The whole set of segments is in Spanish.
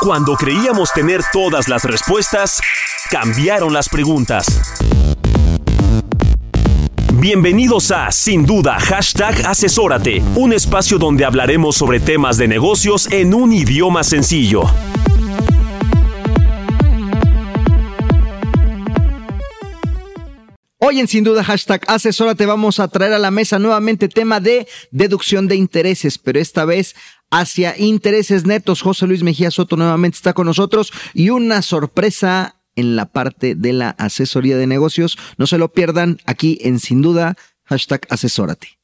Cuando creíamos tener todas las respuestas, cambiaron las preguntas. Bienvenidos a Sin Duda Hashtag Asesórate, un espacio donde hablaremos sobre temas de negocios en un idioma sencillo. Hoy en Sin Duda Hashtag Asesórate vamos a traer a la mesa nuevamente tema de deducción de intereses, pero esta vez hacia intereses netos. José Luis Mejía Soto nuevamente está con nosotros y una sorpresa en la parte de la asesoría de negocios. No se lo pierdan aquí en Sin Duda Hashtag Asesórate.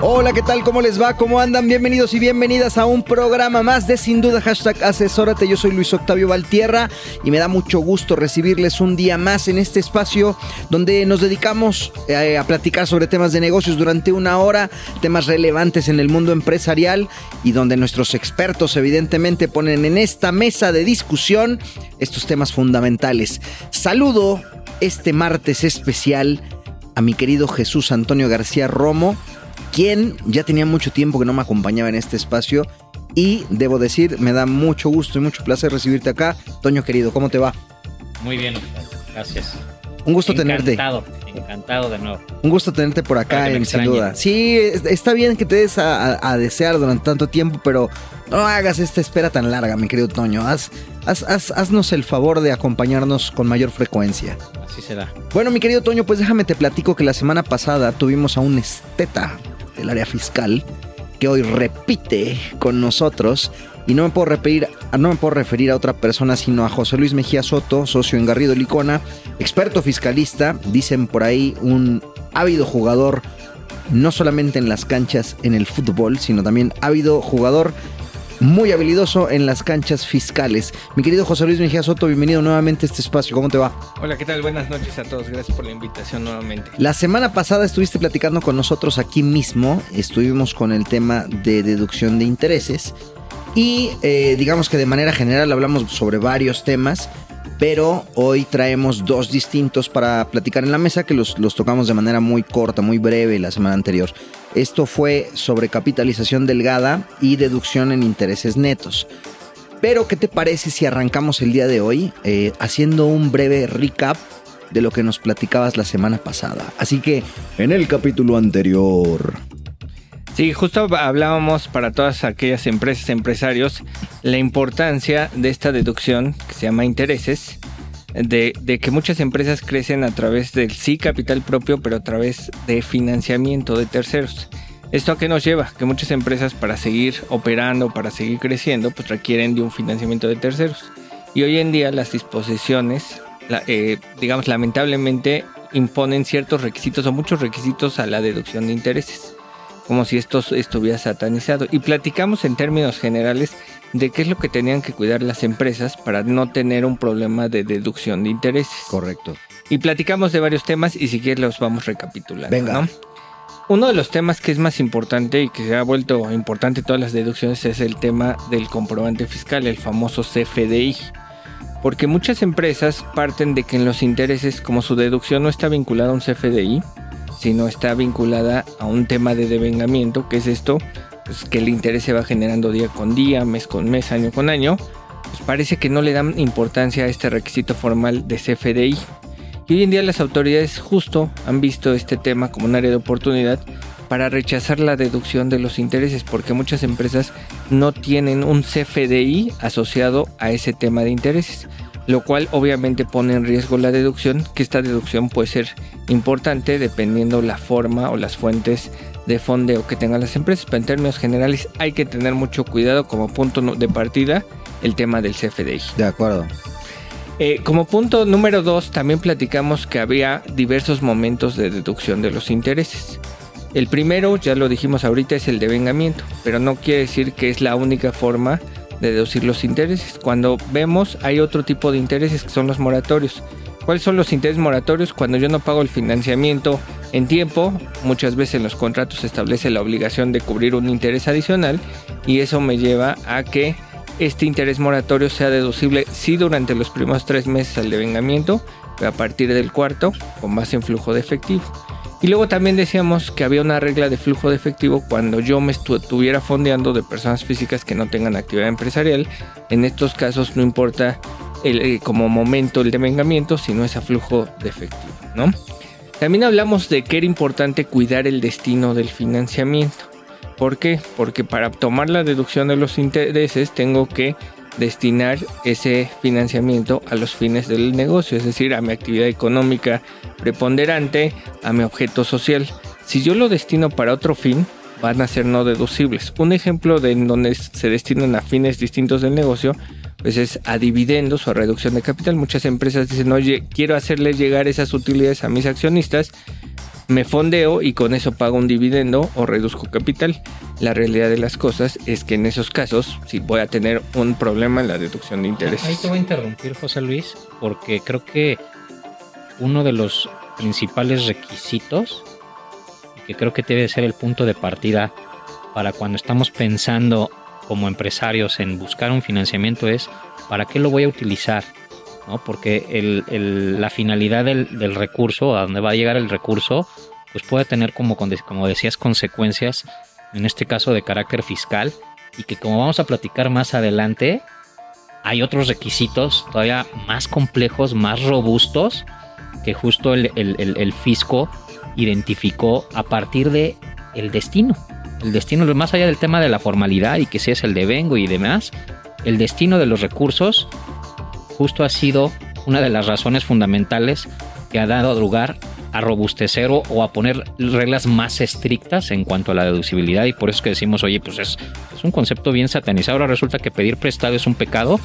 Hola, ¿qué tal? ¿Cómo les va? ¿Cómo andan? Bienvenidos y bienvenidas a un programa más de Sin Duda Hashtag Asesórate. Yo soy Luis Octavio Valtierra y me da mucho gusto recibirles un día más en este espacio donde nos dedicamos eh, a platicar sobre temas de negocios durante una hora, temas relevantes en el mundo empresarial y donde nuestros expertos evidentemente ponen en esta mesa de discusión estos temas fundamentales. Saludo este martes especial a mi querido Jesús Antonio García Romo quien ya tenía mucho tiempo que no me acompañaba en este espacio. Y debo decir, me da mucho gusto y mucho placer recibirte acá. Toño querido, ¿cómo te va? Muy bien, gracias. Un gusto tenerte. Encantado, encantado de nuevo. Un gusto tenerte por acá, en, sin duda. Sí, está bien que te des a, desear durante tanto tiempo, pero no hagas esta espera tan larga, mi querido Toño. Haz, haznos el favor de acompañarnos con mayor frecuencia. Así será. Bueno, mi querido Toño, pues déjame te platico que la semana pasada tuvimos a un esteta del área fiscal, que hoy repite con nosotros. Y no me puedo referir, no me puedo referir a otra persona, sino a José Luis Mejía Soto, socio en Garrido Licona, experto fiscalista, dicen por ahí un ávido jugador, no solamente en las canchas en el fútbol, sino también ávido jugador muy habilidoso en las canchas fiscales. Mi querido José Luis Mejía Soto, bienvenido nuevamente a este espacio. ¿Cómo te va? Hola, ¿qué tal? Buenas noches a todos. Gracias por la invitación nuevamente. La semana pasada estuviste platicando con nosotros aquí mismo. Estuvimos con el tema de deducción de intereses. Y eh, digamos que de manera general hablamos sobre varios temas pero hoy traemos dos distintos para platicar en la mesa que los, tocamos de manera muy corta, muy breve la semana anterior. Esto fue sobre capitalización delgada y deducción en intereses netos. Pero, ¿qué te parece si arrancamos el día de hoy eh, haciendo un breve recap de lo que nos platicabas la semana pasada? Así que, en el capítulo anterior... Sí, justo hablábamos para todas aquellas empresas, empresarios, la importancia de esta deducción que se llama intereses, de, que muchas empresas crecen a través del sí capital propio, pero a través de financiamiento de terceros. ¿Esto a qué nos lleva? Que muchas empresas para seguir operando, para seguir creciendo, pues requieren de un financiamiento de terceros. Y hoy en día las disposiciones, eh, digamos, lamentablemente imponen ciertos requisitos o muchos requisitos a la deducción de intereses como si esto estuviera satanizado. Y platicamos en términos generales de qué es lo que tenían que cuidar las empresas para no tener un problema de deducción de intereses. Correcto. Y platicamos de varios temas y si quieres los vamos recapitulando. Venga. Uno de los temas que es más importante y que se ha vuelto importante en todas las deducciones es el tema del comprobante fiscal, el famoso CFDI. Porque muchas empresas parten de que en los intereses, como su deducción no está vinculada a un CFDI, sino está vinculada a un tema de devengamiento, que es esto, pues que el interés se va generando día con día, mes con mes, año con año, pues parece que no le dan importancia a este requisito formal de CFDI. Y hoy en día las autoridades justo han visto este tema como un área de oportunidad para rechazar la deducción de los intereses, porque muchas empresas no tienen un CFDI asociado a ese tema de intereses lo cual obviamente pone en riesgo la deducción, que esta deducción puede ser importante dependiendo la forma o las fuentes de fondeo que tengan las empresas, pero en términos generales hay que tener mucho cuidado como punto de partida el tema del CFDI. De acuerdo. Eh, como punto número dos, también platicamos que había diversos momentos de deducción de los intereses. El primero, ya lo dijimos ahorita, es el devengamiento, pero no quiere decir que es la única forma de deducir los intereses. Cuando vemos, hay otro tipo de intereses que son los moratorios. ¿Cuáles son los intereses moratorios? Cuando yo no pago el financiamiento en tiempo, muchas veces en los contratos se establece la obligación de cubrir un interés adicional y eso me lleva a que este interés moratorio sea deducible sí durante los primeros tres meses al devengamiento, pero a partir del cuarto con base en flujo de efectivo. Y luego también decíamos que había una regla de flujo de efectivo cuando yo me estuviera fondeando de personas físicas que no tengan actividad empresarial. En estos casos no importa eh, como momento el devengamiento, sino ese flujo de efectivo, ¿no? También hablamos de que era importante cuidar el destino del financiamiento. ¿Por qué? Porque para tomar la deducción de los intereses tengo que destinar ese financiamiento a los fines del negocio, es decir, a mi actividad económica preponderante, a mi objeto social. Si yo lo destino para otro fin, van a ser no deducibles. Un ejemplo de donde se destinan a fines distintos del negocio pues es a dividendos o a reducción de capital. Muchas empresas dicen, oye, quiero hacerles llegar esas utilidades a mis accionistas, me fondeo y con eso pago un dividendo o reduzco capital. La realidad de las cosas es que en esos casos sí voy a tener un problema en la deducción de intereses. Ahí te voy a interrumpir, José Luis, porque creo que uno de los principales requisitos, que creo que debe ser el punto de partida para cuando estamos pensando como empresarios en buscar un financiamiento es para qué lo voy a utilizar, ¿no? Porque la finalidad del, recurso, a dónde va a llegar el recurso, pues puede tener como, como decías consecuencias, en este caso de carácter fiscal, y que como vamos a platicar más adelante, hay otros requisitos todavía más complejos, más robustos, que justo el, el fisco identificó a partir de el destino el destino, más allá del tema de la formalidad y que si es el de vengo y demás, el destino de los recursos justo ha sido una de las razones fundamentales que ha dado lugar a robustecer o a poner reglas más estrictas en cuanto a la deducibilidad y por eso es que decimos, oye, pues es, es un concepto bien satanizado, ahora resulta que pedir prestado es un pecado.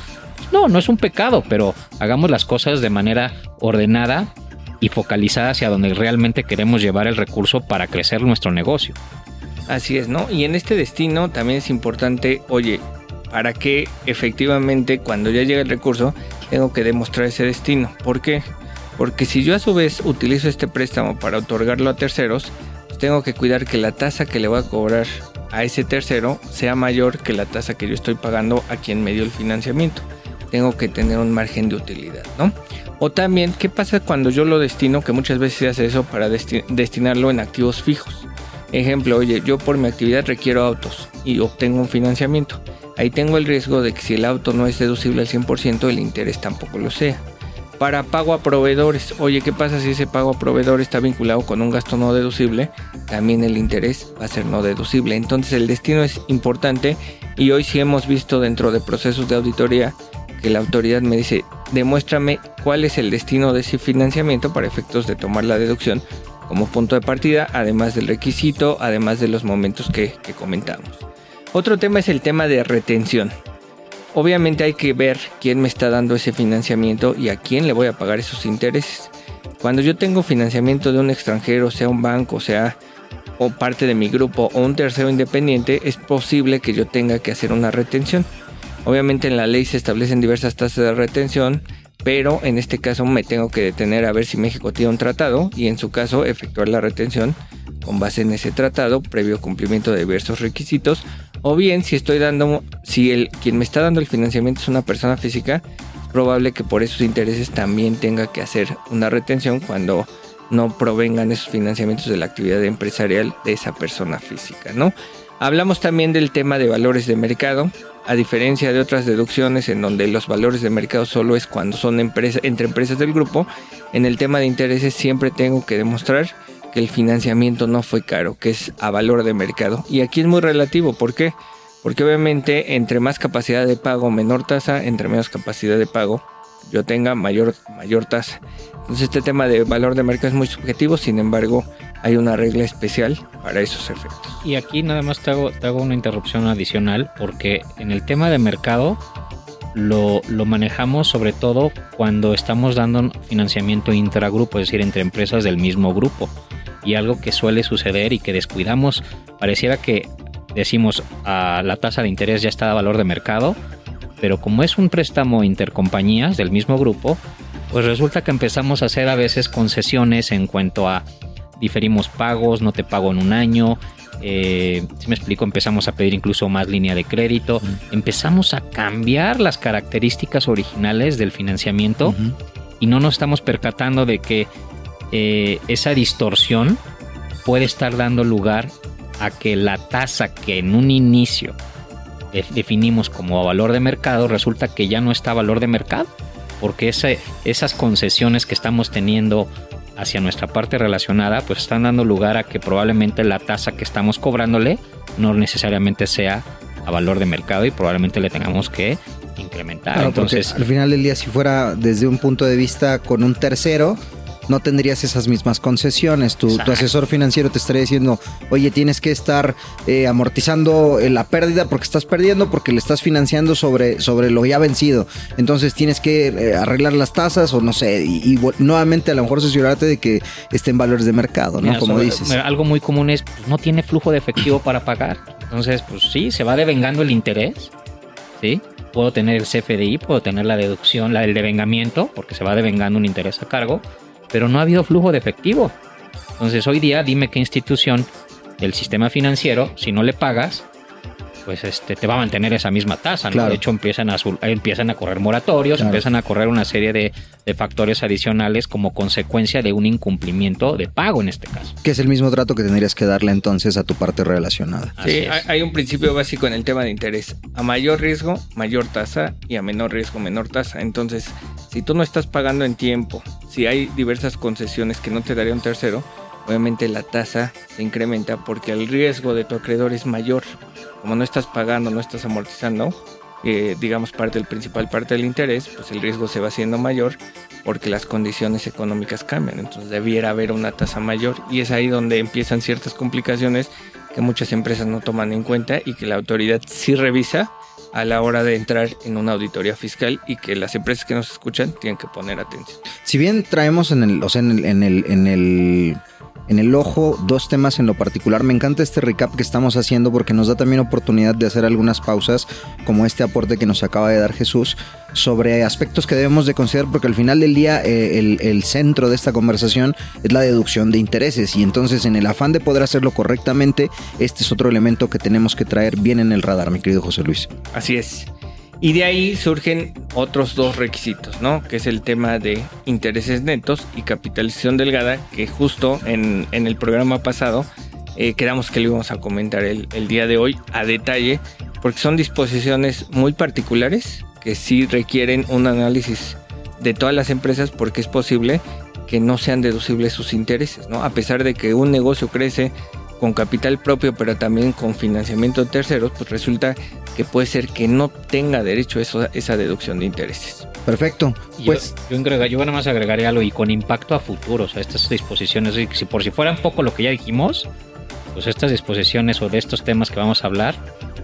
No, no es un pecado, pero hagamos las cosas de manera ordenada y focalizada hacia donde realmente queremos llevar el recurso para crecer nuestro negocio. Así es, ¿no? Y en este destino también es importante, oye, para que efectivamente cuando ya llegue el recurso tengo que demostrar ese destino. ¿Por qué? Porque si yo a su vez utilizo este préstamo para otorgarlo a terceros, pues tengo que cuidar que la tasa que le voy a cobrar a ese tercero sea mayor que la tasa que yo estoy pagando a quien me dio el financiamiento. Tengo que tener un margen de utilidad, ¿no? O también, ¿qué pasa cuando yo lo destino? Que muchas veces se hace eso para destinarlo en activos fijos. Ejemplo, oye, yo por mi actividad requiero autos y obtengo un financiamiento. Ahí tengo el riesgo de que si el auto no es deducible al 100%, el interés tampoco lo sea. Para pago a proveedores, oye, ¿qué pasa si ese pago a proveedor está vinculado con un gasto no deducible? También el interés va a ser no deducible. Entonces el destino es importante y hoy sí hemos visto dentro de procesos de auditoría que la autoridad me dice, demuéstrame cuál es el destino de ese financiamiento para efectos de tomar la deducción como punto de partida, además del requisito, además de los momentos que, comentamos. Otro tema es el tema de retención. Obviamente hay que ver quién me está dando ese financiamiento y a quién le voy a pagar esos intereses. Cuando yo tengo financiamiento de un extranjero, sea un banco, sea o parte de mi grupo o un tercero independiente, es posible que yo tenga que hacer una retención. Obviamente en la ley se establecen diversas tasas de retención pero en este caso me tengo que detener a ver si México tiene un tratado y en su caso efectuar la retención con base en ese tratado previo cumplimiento de diversos requisitos o bien si estoy dando si el quien me está dando el financiamiento es una persona física probable que por esos intereses también tenga que hacer una retención cuando no provengan esos financiamientos de la actividad empresarial de esa persona física, ¿no? Hablamos también del tema de valores de mercado, a diferencia de otras deducciones en donde los valores de mercado solo es cuando son entre empresas del grupo, en el tema de intereses siempre tengo que demostrar que el financiamiento no fue caro, que es a valor de mercado. Y aquí es muy relativo, ¿por qué? Porque obviamente entre más capacidad de pago, menor tasa, entre menos capacidad de pago, yo tenga mayor, mayor tasa. Entonces este tema de valor de mercado es muy subjetivo, sin embargo hay una regla especial para esos efectos. Y aquí nada más te hago, te hago una interrupción adicional porque en el tema de mercado lo, lo manejamos sobre todo cuando estamos dando financiamiento intragrupo, es decir, entre empresas del mismo grupo. Y algo que suele suceder y que descuidamos, pareciera que decimos a la tasa de interés ya está a valor de mercado, pero como es un préstamo intercompañías del mismo grupo, pues resulta que empezamos a hacer a veces concesiones en cuanto a diferimos pagos, no te pago en un año, eh, si me explico, empezamos a pedir incluso más línea de crédito, empezamos a cambiar las características originales del financiamiento y no nos estamos percatando de que eh, esa distorsión puede estar dando lugar a que la tasa que en un inicio definimos como valor de mercado resulta que ya no está a valor de mercado porque esas concesiones que estamos teniendo hacia nuestra parte relacionada, pues están dando lugar a que probablemente la tasa que estamos cobrándole no necesariamente sea a valor de mercado y probablemente le tengamos que incrementar. Entonces, al final del día, si fuera desde un punto de vista con un tercero, no tendrías esas mismas concesiones. Tu, asesor financiero te estaría diciendo, oye, tienes que estar eh, amortizando eh, la pérdida porque estás perdiendo, porque le estás financiando sobre, sobre lo ya vencido. Entonces tienes que eh, arreglar las tasas o no sé, y, nuevamente a lo mejor asegurarte de que estén valores de mercado, ¿no? Como dices. algo muy común es, pues, no tiene flujo de efectivo para pagar. Entonces, pues sí, se va devengando el interés, ¿sí? Puedo tener el CFDI, puedo tener la deducción, la del devengamiento, porque se va devengando un interés a cargo pero no ha habido flujo de efectivo. Entonces hoy día dime qué institución del sistema financiero, si no le pagas, pues este te va a mantener esa misma tasa. ¿no? De hecho, empiezan a, empiezan a correr moratorios, empiezan a correr una serie de, factores adicionales como consecuencia de un incumplimiento de pago en este caso. Que es el mismo trato que tendrías que darle entonces a tu parte relacionada. sí, hay un principio básico en el tema de interés. A mayor riesgo, mayor tasa y a menor riesgo, menor tasa. Entonces, si tú no estás pagando en tiempo, si hay diversas concesiones que no te daría un tercero, obviamente la tasa se incrementa porque el riesgo de tu acreedor es mayor como no estás pagando, no estás amortizando, eh, digamos, parte del principal parte del interés, pues el riesgo se va haciendo mayor porque las condiciones económicas cambian. Entonces debiera haber una tasa mayor y es ahí donde empiezan ciertas complicaciones que muchas empresas no toman en cuenta y que la autoridad sí revisa a la hora de entrar en una auditoría fiscal y que las empresas que nos escuchan tienen que poner atención. Si bien traemos en el, o sea, en en el, en el en el ojo dos temas en lo particular. Me encanta este recap que estamos haciendo porque nos da también oportunidad de hacer algunas pausas como este aporte que nos acaba de dar Jesús sobre aspectos que debemos de considerar porque al final del día eh, el, centro de esta conversación es la deducción de intereses y entonces en el afán de poder hacerlo correctamente este es otro elemento que tenemos que traer bien en el radar mi querido José Luis. Así es. Y de ahí surgen otros dos requisitos, ¿no? Que es el tema de intereses netos y capitalización delgada, que justo en, el programa pasado eh, que lo íbamos a comentar el, el día de hoy a detalle, porque son disposiciones muy particulares que sí requieren un análisis de todas las empresas porque es posible que no sean deducibles sus intereses, ¿no? A pesar de que un negocio crece con capital propio, pero también con financiamiento de terceros, pues resulta que puede ser que no tenga derecho a esa deducción de intereses. Perfecto. Pues yo, yo, yo nada más agregaría algo y con impacto a futuro, o sea, estas disposiciones, si por si fueran poco lo que ya dijimos, pues estas disposiciones o de estos temas que vamos a hablar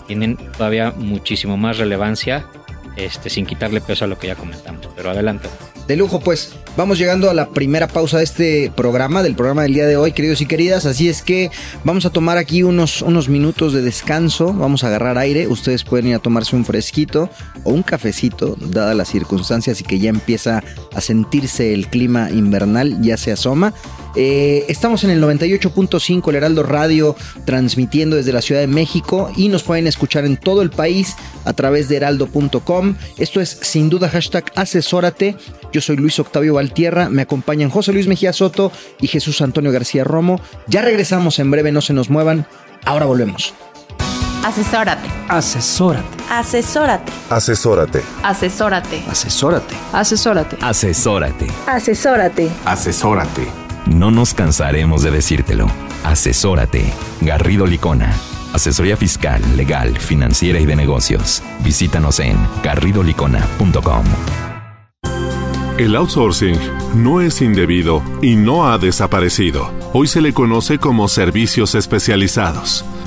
tienen todavía muchísimo más relevancia, este, sin quitarle peso a lo que ya comentamos. Pero adelante. De lujo, pues vamos llegando a la primera pausa de este programa, del programa del día de hoy, queridos y queridas. Así es que vamos a tomar aquí unos, unos minutos de descanso, vamos a agarrar aire. Ustedes pueden ir a tomarse un fresquito o un cafecito, dadas las circunstancias y que ya empieza a sentirse el clima invernal, ya se asoma. Eh, estamos en el 98.5 El Heraldo Radio transmitiendo desde la Ciudad de México y nos pueden escuchar en todo el país a través de heraldo.com. Esto es sin duda hashtag asesórate. Yo soy Luis Octavio Valtierra, me acompañan José Luis Mejía Soto y Jesús Antonio García Romo. Ya regresamos en breve, no se nos muevan. Ahora volvemos. Asesórate. Asesórate. Asesórate. Asesórate. Asesórate. Asesórate. Asesórate. Asesórate. Asesórate. Asesórate. No nos cansaremos de decírtelo. Asesórate. Garrido Licona. Asesoría fiscal, legal, financiera y de negocios. Visítanos en garridolicona.com. El outsourcing no es indebido y no ha desaparecido. Hoy se le conoce como servicios especializados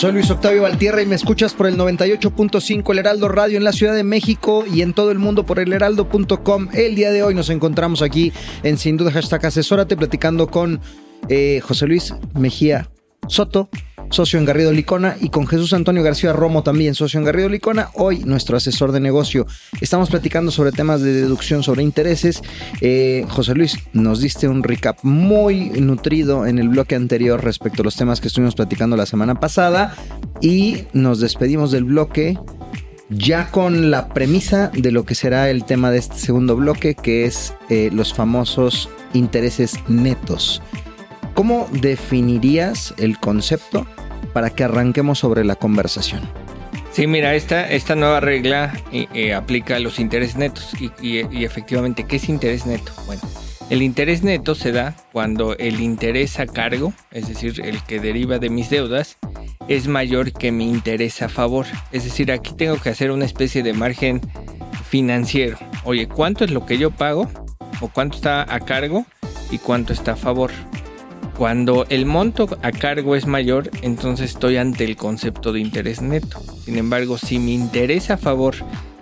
Soy Luis Octavio Valtierra y me escuchas por el 98.5 El Heraldo Radio en la Ciudad de México y en todo el mundo por el heraldo.com. El día de hoy nos encontramos aquí en Sin Duda Hashtag Asesórate platicando con eh, José Luis Mejía Soto, socio en Garrido Licona, y con Jesús Antonio García Romo, también socio en Garrido Licona, hoy nuestro asesor de negocio. Estamos platicando sobre temas de deducción sobre intereses. Eh, José Luis, nos diste un recap muy nutrido en el bloque anterior respecto a los temas que estuvimos platicando la semana pasada y nos despedimos del bloque ya con la premisa de lo que será el tema de este segundo bloque, que es eh, los famosos intereses netos. ¿Cómo definirías el concepto para que arranquemos sobre la conversación? Sí, mira, esta, esta nueva regla eh, eh, aplica a los intereses netos. Y, efectivamente, ¿qué es interés neto? Bueno, el interés neto se da cuando el interés a cargo, es decir, el que deriva de mis deudas, es mayor que mi interés a favor. Es decir, aquí tengo que hacer una especie de margen financiero. Oye, ¿cuánto es lo que yo pago? ¿O cuánto está a cargo? ¿Y cuánto está a favor? Cuando el monto a cargo es mayor, entonces estoy ante el concepto de interés neto. Sin embargo, si mi interés a favor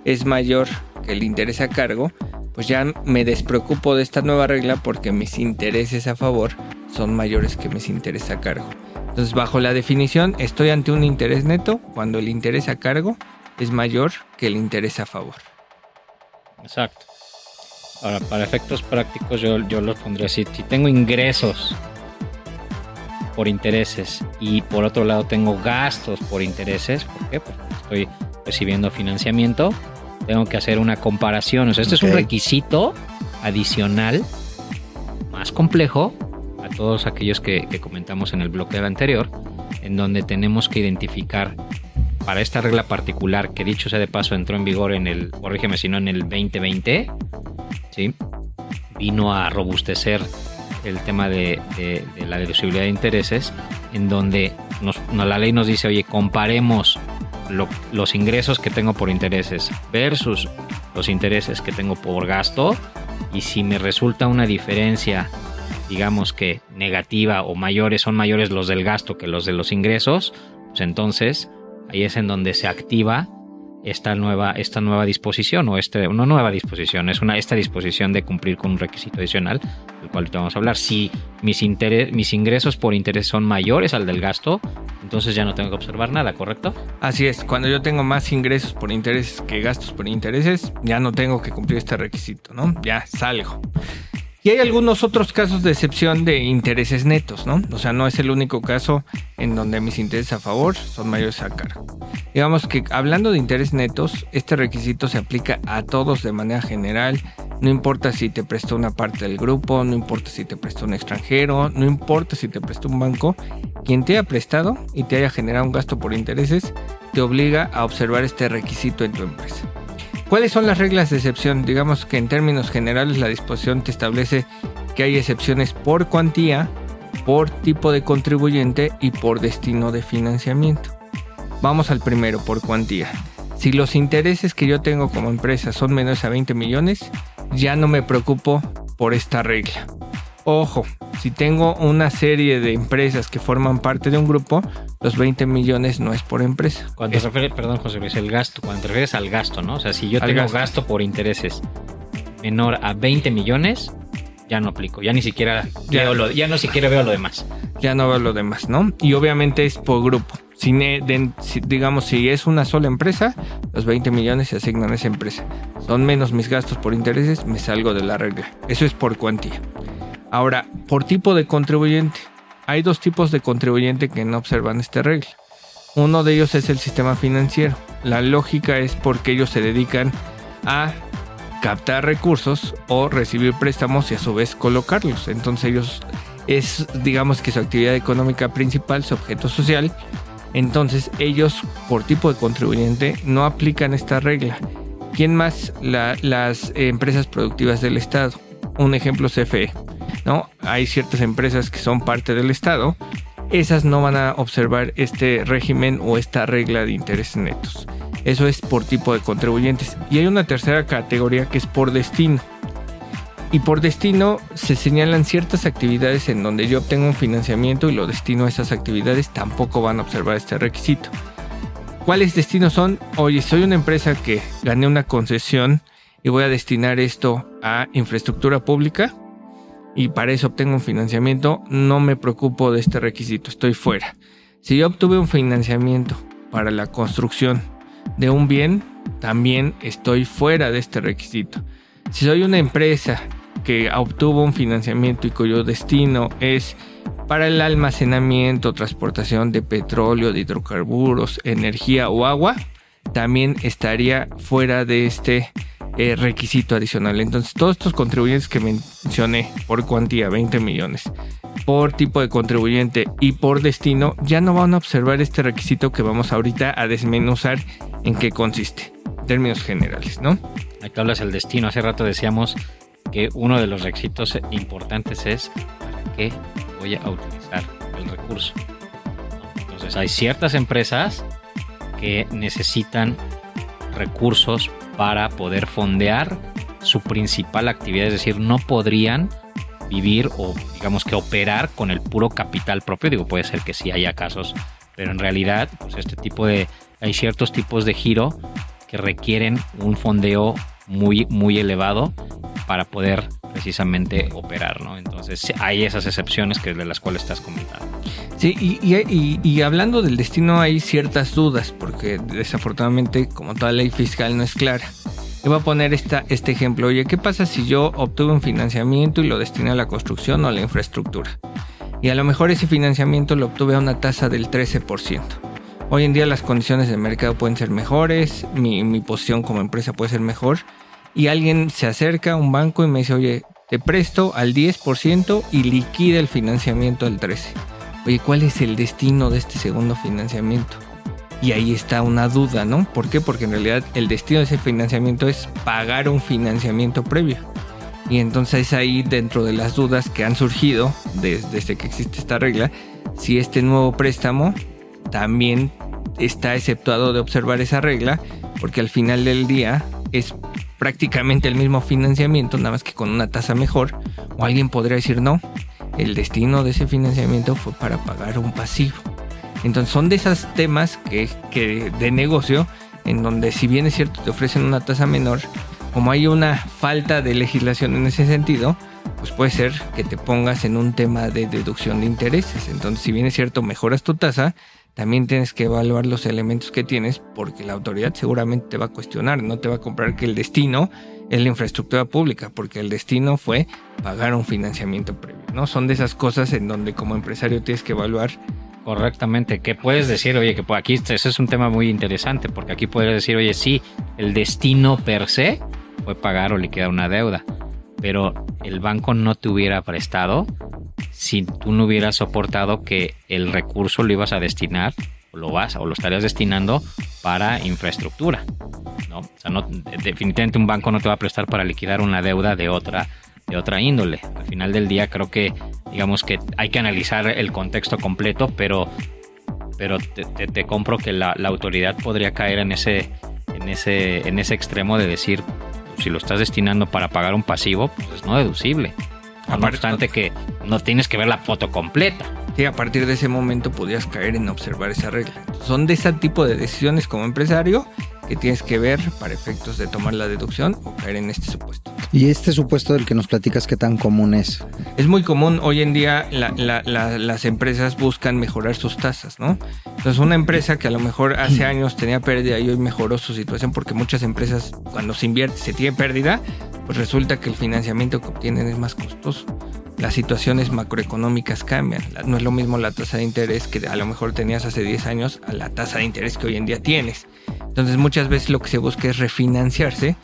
es mayor que el interés a cargo, pues ya me despreocupo de esta nueva regla porque mis intereses a favor son mayores que mis intereses a cargo. Entonces, bajo la definición, estoy ante un interés neto cuando el interés a cargo es mayor que el interés a favor. Exacto. Ahora, para efectos prácticos, yo, yo los pondría así. Si tengo ingresos por intereses y por otro lado tengo gastos por intereses, ¿por qué? Porque estoy recibiendo financiamiento, tengo que hacer una comparación. O sea, este es un requisito adicional más complejo a todos aquellos que, que comentamos en el bloque anterior, en donde tenemos que identificar para esta regla particular que dicho sea de paso entró en vigor en el, corrígeme si no, en el 2020, ¿sí? vino a robustecer el tema de, la deducibilidad de intereses, en donde no, la ley nos dice, oye, comparemos lo- los ingresos que tengo por intereses versus los intereses que tengo por gasto, y si me resulta una diferencia, digamos que negativa o mayores, son mayores los del gasto que los de los ingresos, pues entonces ahí es en donde se activa esta nueva, esta nueva disposición o este, una nueva disposición, es una, esta disposición de cumplir con un requisito adicional, del cual te vamos a hablar. Si mis, interes, mis ingresos por interés son mayores al del gasto, entonces ya no tengo que observar nada, ¿correcto? Así es, cuando yo tengo más ingresos por intereses que gastos por intereses, ya no tengo que cumplir este requisito, ¿no? Ya salgo. Y hay algunos otros casos de excepción de intereses netos, ¿no? O sea, no es el único caso en donde mis intereses a favor son mayores a cargo. Digamos que hablando de intereses netos, este requisito se aplica a todos de manera general. No importa si te prestó una parte del grupo, no importa si te prestó un extranjero, no importa si te prestó un banco. Quien te haya prestado y te haya generado un gasto por intereses, te obliga a observar este requisito en tu empresa. ¿Cuáles son las reglas de excepción? Digamos que en términos generales la disposición te establece que hay excepciones por cuantía, por tipo de contribuyente y por destino de financiamiento. Vamos al primero, por cuantía. Si los intereses que yo tengo como empresa son menores a 20 millones, ya no me preocupo por esta regla. Ojo, si tengo una serie de empresas que forman parte de un grupo, los 20 millones no es por empresa. Cuando Es te refieres, perdón, José Luis, el gasto, cuando te refieres al gasto, ¿no? O sea, si yo tengo gasto. gasto. por intereses menor a 20 millones, ya no aplico, ya ni siquiera Ya. veo lo, ya no siquiera veo lo demás. ya no veo lo demás, ¿no? Y obviamente es por grupo. Si, ne- de- si- digamos, si es una sola empresa, los 20 millones se asignan a esa empresa. Son menos mis gastos por intereses, me salgo de la regla. Eso es por cuantía. Ahora, por tipo de contribuyente. Hay dos tipos de contribuyente que no observan esta regla. Uno de ellos es el sistema financiero. La lógica es porque ellos se dedican a captar recursos o recibir préstamos y a su vez colocarlos. Entonces ellos es, digamos que su actividad económica principal, su objeto social. Entonces ellos, por tipo de contribuyente, no aplican esta regla. ¿Quién más? las empresas productivas del Estado. Un ejemplo CFE. ¿No? Hay ciertas empresas que son parte del Estado. Esas no van a observar este régimen o esta regla de intereses netos. Eso es por tipo de contribuyentes. Y hay una tercera categoría que es por destino. Y por destino se señalan ciertas actividades en donde yo obtengo un financiamiento y lo destino a esas actividades, tampoco van a observar este requisito. ¿Cuáles destinos son? Oye, soy una empresa que gané una concesión y voy a destinar esto a infraestructura pública y para eso obtengo un financiamiento, no me preocupo de este requisito, estoy fuera. Si yo obtuve un financiamiento para la construcción de un bien, también estoy fuera de este requisito. Si soy una empresa que obtuvo un financiamiento y cuyo destino es para el almacenamiento, transportación de petróleo, de hidrocarburos, energía o agua, también estaría fuera de este eh, requisito adicional. Entonces, todos estos contribuyentes que mencioné por cuantía, 20 millones, por tipo de contribuyente y por destino, ya no van a observar este requisito que vamos ahorita a desmenuzar en qué consiste, términos generales, ¿no? Aquí hablas del destino. Hace rato decíamos que uno de los requisitos importantes es para qué voy a utilizar el recurso. Entonces hay ciertas empresas que necesitan recursos para poder fondear su principal actividad, es decir, no podrían vivir o digamos que operar con el puro capital propio, digo, puede ser que sí haya casos, pero en realidad, pues este tipo de, hay ciertos tipos de giro que requieren un fondeo muy, muy elevado para poder precisamente operar, ¿no? Entonces hay esas excepciones que de las cuales estás comentando. Sí, y, y, hablando del destino hay ciertas dudas, porque desafortunadamente como toda ley fiscal no es clara. Le voy a poner esta, este ejemplo. Oye, ¿qué pasa si yo obtuve un financiamiento y lo destiné a la construcción o a la infraestructura? Y a lo mejor ese financiamiento lo obtuve a una tasa del 13%. Hoy en día las condiciones del mercado pueden ser mejores, mi, mi posición como empresa puede ser mejor, y alguien se acerca a un banco y me dice, oye, te presto al 10% y liquida el financiamiento al 13%. Oye, ¿cuál es el destino de este segundo financiamiento? Y ahí está una duda, ¿no? ¿Por qué? Porque en realidad el destino de ese financiamiento es pagar un financiamiento previo. Y entonces ahí dentro de las dudas que han surgido desde, que existe esta regla, si este nuevo préstamo también está exceptuado de observar esa regla, porque al final del día es prácticamente el mismo financiamiento, nada más que con una tasa mejor, o alguien podría decir no, el destino de ese financiamiento fue para pagar un pasivo. Entonces son de esos temas que, que de negocio, en donde si bien es cierto te ofrecen una tasa menor, como hay una falta de legislación en ese sentido, pues puede ser que te pongas en un tema de deducción de intereses. Entonces, si bien es cierto, mejoras tu tasa, también tienes que evaluar los elementos que tienes porque la autoridad seguramente te va a cuestionar, no te va a comprar que el destino es la infraestructura pública, porque el destino fue pagar un financiamiento previo, ¿no? Son de esas cosas en donde como empresario tienes que evaluar Correctamente. ¿Qué puedes decir? Oye, que aquí ese es un tema muy interesante, porque aquí puedes decir, oye, sí, el destino per se fue pagar o liquidar una deuda, pero el banco no te hubiera prestado si tú no hubieras soportado que el recurso lo ibas a destinar lo vas o lo estarías destinando para infraestructura. ¿no? O sea, no, definitivamente un banco no te va a prestar para liquidar una deuda de otra, de otra índole. Al final del día creo que digamos que hay que analizar el contexto completo, pero, pero te, compro que la, la, autoridad podría caer en ese, en, ese, en ese extremo de decir, si lo estás destinando para pagar un pasivo, pues es no deducible. No obstante que no tienes que ver la foto completa. Sí, a partir de ese momento podías caer en observar esa regla. Son de ese tipo de decisiones como empresario que tienes que ver para efectos de tomar la deducción o caer en este supuesto. ¿Y este supuesto del que nos platicas qué tan común es? Es muy común. Hoy en día las empresas buscan mejorar sus tasas, ¿no? Entonces una empresa que a lo mejor hace años tenía pérdida y hoy mejoró su situación porque muchas empresas cuando se invierte se tiene pérdida, pues resulta que el financiamiento que obtienen es más costoso. Las situaciones macroeconómicas cambian. No es lo mismo la tasa de interés que a lo mejor tenías hace 10 años a la tasa de interés que hoy en día tienes. Entonces muchas veces lo que se busca es refinanciarse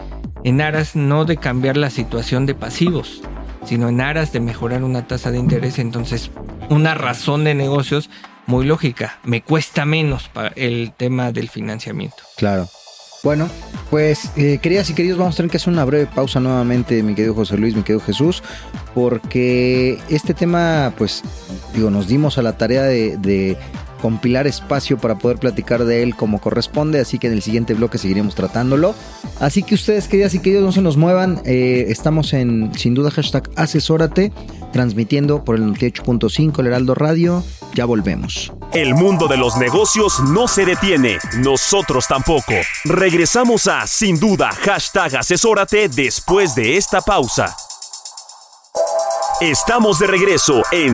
en aras no de cambiar la situación de pasivos, sino en aras de mejorar una tasa de interés, entonces una razón de negocios muy lógica. Me cuesta menos para el tema del financiamiento. Claro. Bueno, pues eh, queridas y queridos, vamos a tener que hacer una breve pausa nuevamente, mi querido José Luis, mi querido Jesús, porque este tema, pues, digo, nos dimos a la tarea de, de compilar espacio para poder platicar de él como corresponde, así que en el siguiente bloque seguiremos tratándolo. Así que ustedes, queridas y queridos, no se nos muevan, eh, estamos en, sin duda, hashtag asesórate, transmitiendo por el 98.5 el Heraldo Radio, ya volvemos. El mundo de los negocios no se detiene, nosotros tampoco. Regresamos a Sin Duda, hashtag asesórate después de esta pausa. Estamos de regreso en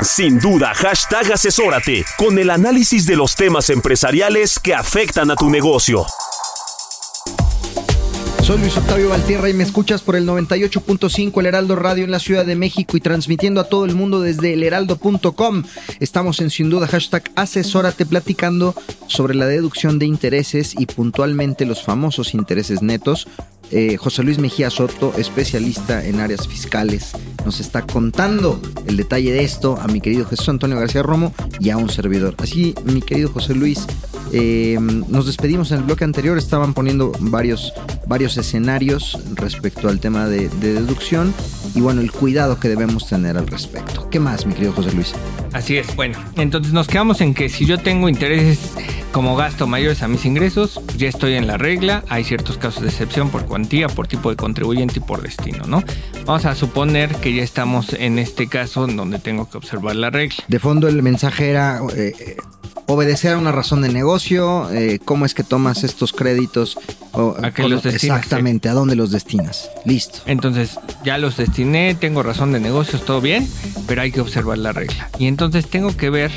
Sin duda, hashtag asesórate con el análisis de los temas empresariales que afectan a tu negocio. Soy Luis Octavio Valtierra y me escuchas por el 98.5 El Heraldo Radio en la Ciudad de México y transmitiendo a todo el mundo desde elheraldo.com. Estamos en sin duda hashtag asesórate platicando sobre la deducción de intereses y puntualmente los famosos intereses netos. Eh, José Luis Mejía Soto, especialista en áreas fiscales, nos está contando el detalle de esto a mi querido Jesús Antonio García Romo y a un servidor. Así, mi querido José Luis, eh, nos despedimos en el bloque anterior, estaban poniendo varios, varios escenarios respecto al tema de, de deducción y bueno, el cuidado que debemos tener al respecto. ¿Qué más, mi querido José Luis? Así es, bueno, entonces nos quedamos en que si yo tengo intereses como gasto mayores a mis ingresos, ya estoy en la regla, hay ciertos casos de excepción por cuantía, por tipo de contribuyente y por destino, ¿no? Vamos a suponer que ya estamos en este caso en donde tengo que observar la regla. De fondo el mensaje era eh, obedecer a una razón de negocio, eh, cómo es que tomas estos créditos. O, ¿A qué los destinas? Exactamente, ¿a dónde los destinas? Listo. Entonces, ya los destiné, tengo razón de negocios, todo bien, pero hay que observar la regla. Y entonces tengo que ver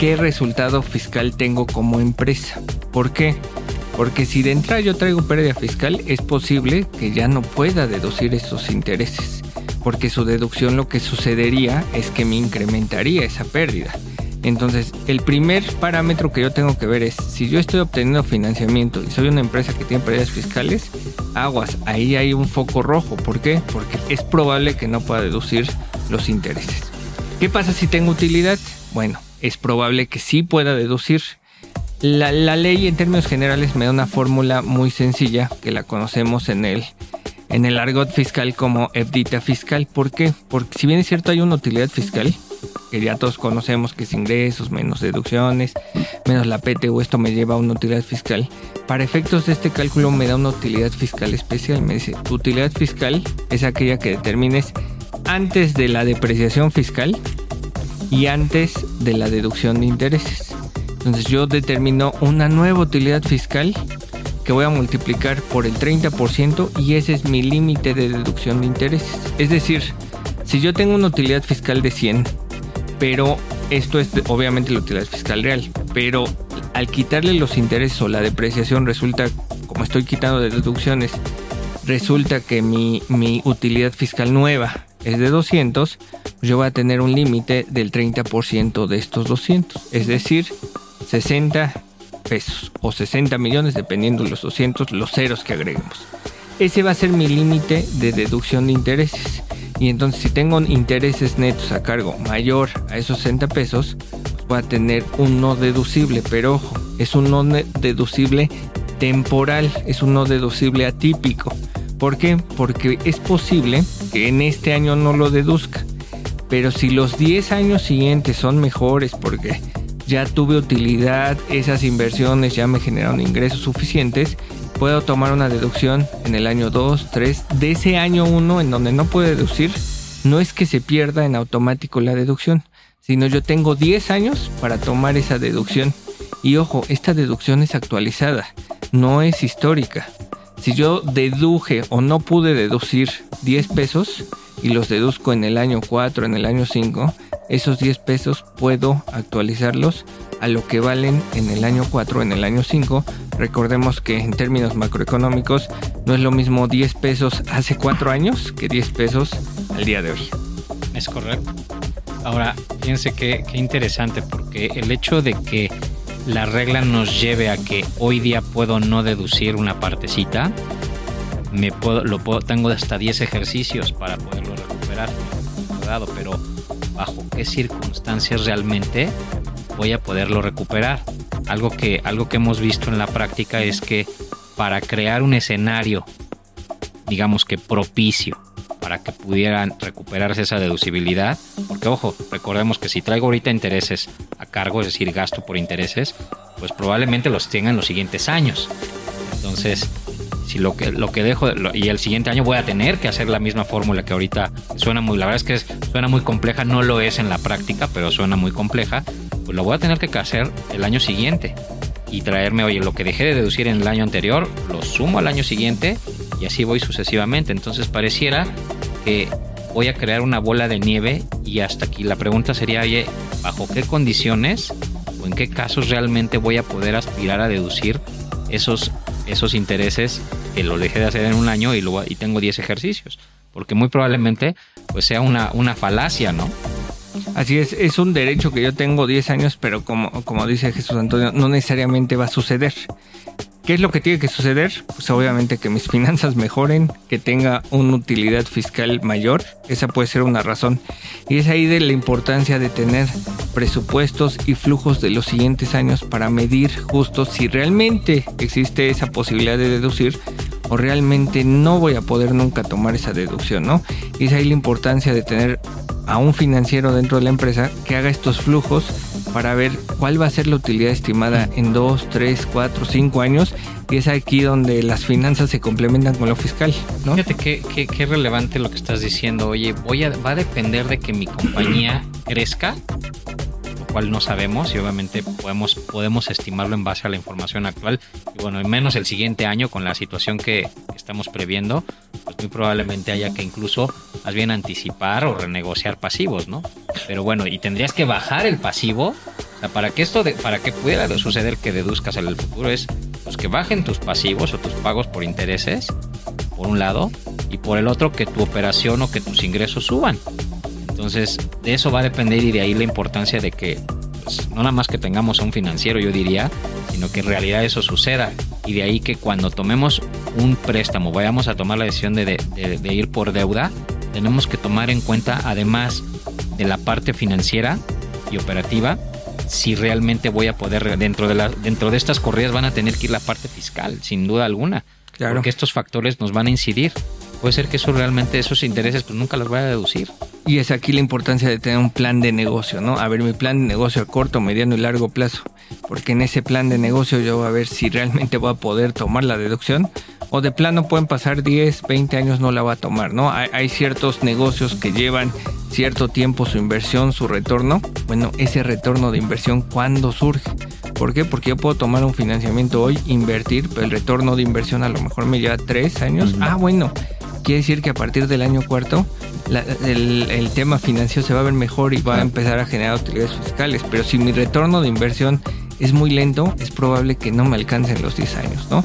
qué resultado fiscal tengo como empresa. ¿Por qué? Porque si de entrada yo traigo pérdida fiscal, es posible que ya no pueda deducir esos intereses. Porque su deducción lo que sucedería es que me incrementaría esa pérdida. Entonces, el primer parámetro que yo tengo que ver es si yo estoy obteniendo financiamiento y soy una empresa que tiene pérdidas fiscales, aguas, ahí hay un foco rojo. ¿Por qué? Porque es probable que no pueda deducir los intereses. ¿Qué pasa si tengo utilidad? Bueno, es probable que sí pueda deducir. La, ley en términos generales me da una fórmula muy sencilla que la conocemos en el, en el argot fiscal como EBDITA fiscal. ¿Por qué? Porque si bien es cierto hay una utilidad fiscal, que ya todos conocemos que es ingresos, menos deducciones, menos la PTU, esto me lleva a una utilidad fiscal. Para efectos de este cálculo me da una utilidad fiscal especial. Me dice, tu utilidad fiscal es aquella que determines antes de la depreciación fiscal y antes de la deducción de intereses. Entonces yo determino una nueva utilidad fiscal que voy a multiplicar por el 30% y ese es mi límite de deducción de intereses. Es decir, si yo tengo una utilidad fiscal de 100, pero esto es obviamente la utilidad fiscal real, pero al quitarle los intereses o la depreciación resulta, como estoy quitando de deducciones, resulta que mi, mi utilidad fiscal nueva es de 200, yo voy a tener un límite del 30% de estos 200, es decir, 60 pesos o 60 millones dependiendo de los 200, los ceros que agreguemos. Ese va a ser mi límite de deducción de intereses. Y entonces si tengo intereses netos a cargo mayor a esos 60 pesos, pues voy a tener un no deducible, pero ojo, es un no deducible temporal, es un no deducible atípico. ¿Por qué? Porque es posible que en este año no lo deduzca. Pero si los 10 años siguientes son mejores porque ya tuve utilidad, esas inversiones ya me generaron ingresos suficientes, puedo tomar una deducción en el año 2, 3, de ese año 1 en donde no puedo deducir, no es que se pierda en automático la deducción, sino yo tengo 10 años para tomar esa deducción. Y ojo, esta deducción es actualizada, no es histórica. Si yo deduje o no pude deducir 10 pesos y los deduzco en el año 4, en el año 5, esos 10 pesos puedo actualizarlos a lo que valen en el año 4, en el año 5. Recordemos que en términos macroeconómicos no es lo mismo 10 pesos hace 4 años que 10 pesos al día de hoy. Es correcto. Ahora, fíjense qué, qué interesante, porque el hecho de que la regla nos lleve a que hoy día puedo no deducir una partecita, me puedo, lo puedo, tengo hasta 10 ejercicios para poderlo recuperar, pero bajo qué circunstancias realmente voy a poderlo recuperar. Algo que, algo que hemos visto en la práctica es que para crear un escenario, digamos que propicio, para que pudieran recuperarse esa deducibilidad. Porque ojo, recordemos que si traigo ahorita intereses a cargo, es decir, gasto por intereses, pues probablemente los tenga en los siguientes años. Entonces, si lo que, lo que dejo y el siguiente año voy a tener que hacer la misma fórmula que ahorita suena muy, la verdad es que suena muy compleja, no lo es en la práctica, pero suena muy compleja, pues lo voy a tener que hacer el año siguiente y traerme, oye, lo que dejé de deducir en el año anterior, lo sumo al año siguiente y así voy sucesivamente. Entonces pareciera que voy a crear una bola de nieve y hasta aquí la pregunta sería, oye, ¿bajo qué condiciones o en qué casos realmente voy a poder aspirar a deducir esos, esos intereses que lo dejé de hacer en un año y, luego, y tengo 10 ejercicios? Porque muy probablemente pues sea una, una falacia, ¿no? Así es, es un derecho que yo tengo 10 años, pero como, como dice Jesús Antonio, no necesariamente va a suceder. ¿Qué es lo que tiene que suceder? Pues obviamente que mis finanzas mejoren, que tenga una utilidad fiscal mayor, esa puede ser una razón. Y es ahí de la importancia de tener presupuestos y flujos de los siguientes años para medir justo si realmente existe esa posibilidad de deducir o realmente no voy a poder nunca tomar esa deducción, ¿no? Y es ahí la importancia de tener a un financiero dentro de la empresa que haga estos flujos para ver cuál va a ser la utilidad estimada en 2, 3, 4, 5 años. Y es aquí donde las finanzas se complementan con lo fiscal. ¿no? Fíjate qué, qué, relevante lo que estás diciendo. Oye, voy a, va a depender de que mi compañía crezca cual no sabemos y obviamente podemos, podemos estimarlo en base a la información actual. Y bueno, y menos el siguiente año con la situación que estamos previendo, pues muy probablemente haya que incluso más bien anticipar o renegociar pasivos, ¿no? Pero bueno, y tendrías que bajar el pasivo. O sea, para que esto, de, para que pudiera suceder que deduzcas en el futuro es pues, que bajen tus pasivos o tus pagos por intereses, por un lado, y por el otro que tu operación o que tus ingresos suban. Entonces, de eso va a depender y de ahí la importancia de que pues, no nada más que tengamos a un financiero, yo diría, sino que en realidad eso suceda. Y de ahí que cuando tomemos un préstamo, vayamos a tomar la decisión de, ir por deuda, tenemos que tomar en cuenta, además de la parte financiera y operativa, si realmente voy a poder, dentro de, la, dentro de estas corridas van a tener que ir la parte fiscal, sin duda alguna. Claro. Porque estos factores nos van a incidir. Puede ser que eso realmente, esos intereses, pues nunca los vaya a deducir. Y es aquí la importancia de tener un plan de negocio, ¿no? A ver, mi plan de negocio a corto, mediano y largo plazo. Porque en ese plan de negocio yo voy a ver si realmente voy a poder tomar la deducción. O de plano pueden pasar 10, 20 años, no la va a tomar, ¿no? Hay, ciertos negocios que llevan cierto tiempo su inversión, su retorno. Bueno, ese retorno de inversión, ¿cuándo surge? ¿Por qué? Porque yo puedo tomar un financiamiento hoy, invertir, pero el retorno de inversión a lo mejor me lleva 3 años. Ah, bueno, quiere decir que a partir del año cuarto el, tema financiero se va a ver mejor y va a empezar a generar utilidades fiscales. Pero si mi retorno de inversión es muy lento, es probable que no me alcancen los 10 años, ¿no?